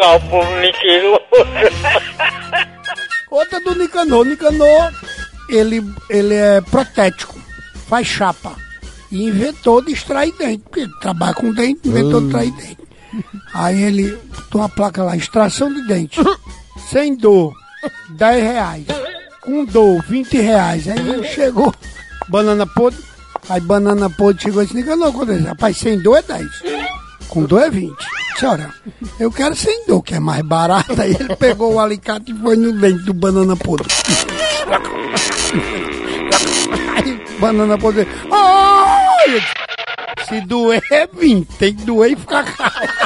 local pro mentiroso. Outra do Nicanor. Nicanor, ele, ele é protético, faz chapa. E inventou de extrair dente, porque ele trabalha com dente, inventou de extrair dente. Aí ele botou uma placa lá, extração de dente. Sem dor, 10 reais. Com dor, 20 reais. Aí ele chegou, banana podre. Aí banana podre chegou e disse, Nicanor, quando ele, rapaz, sem dor é 10. Com dor é 20. Senhora, eu quero sem dor, que é mais barato. Aí ele pegou o alicate e foi no dente do banana podre. Aí, banana podre. Se doer é 20, tem que doer e ficar caro.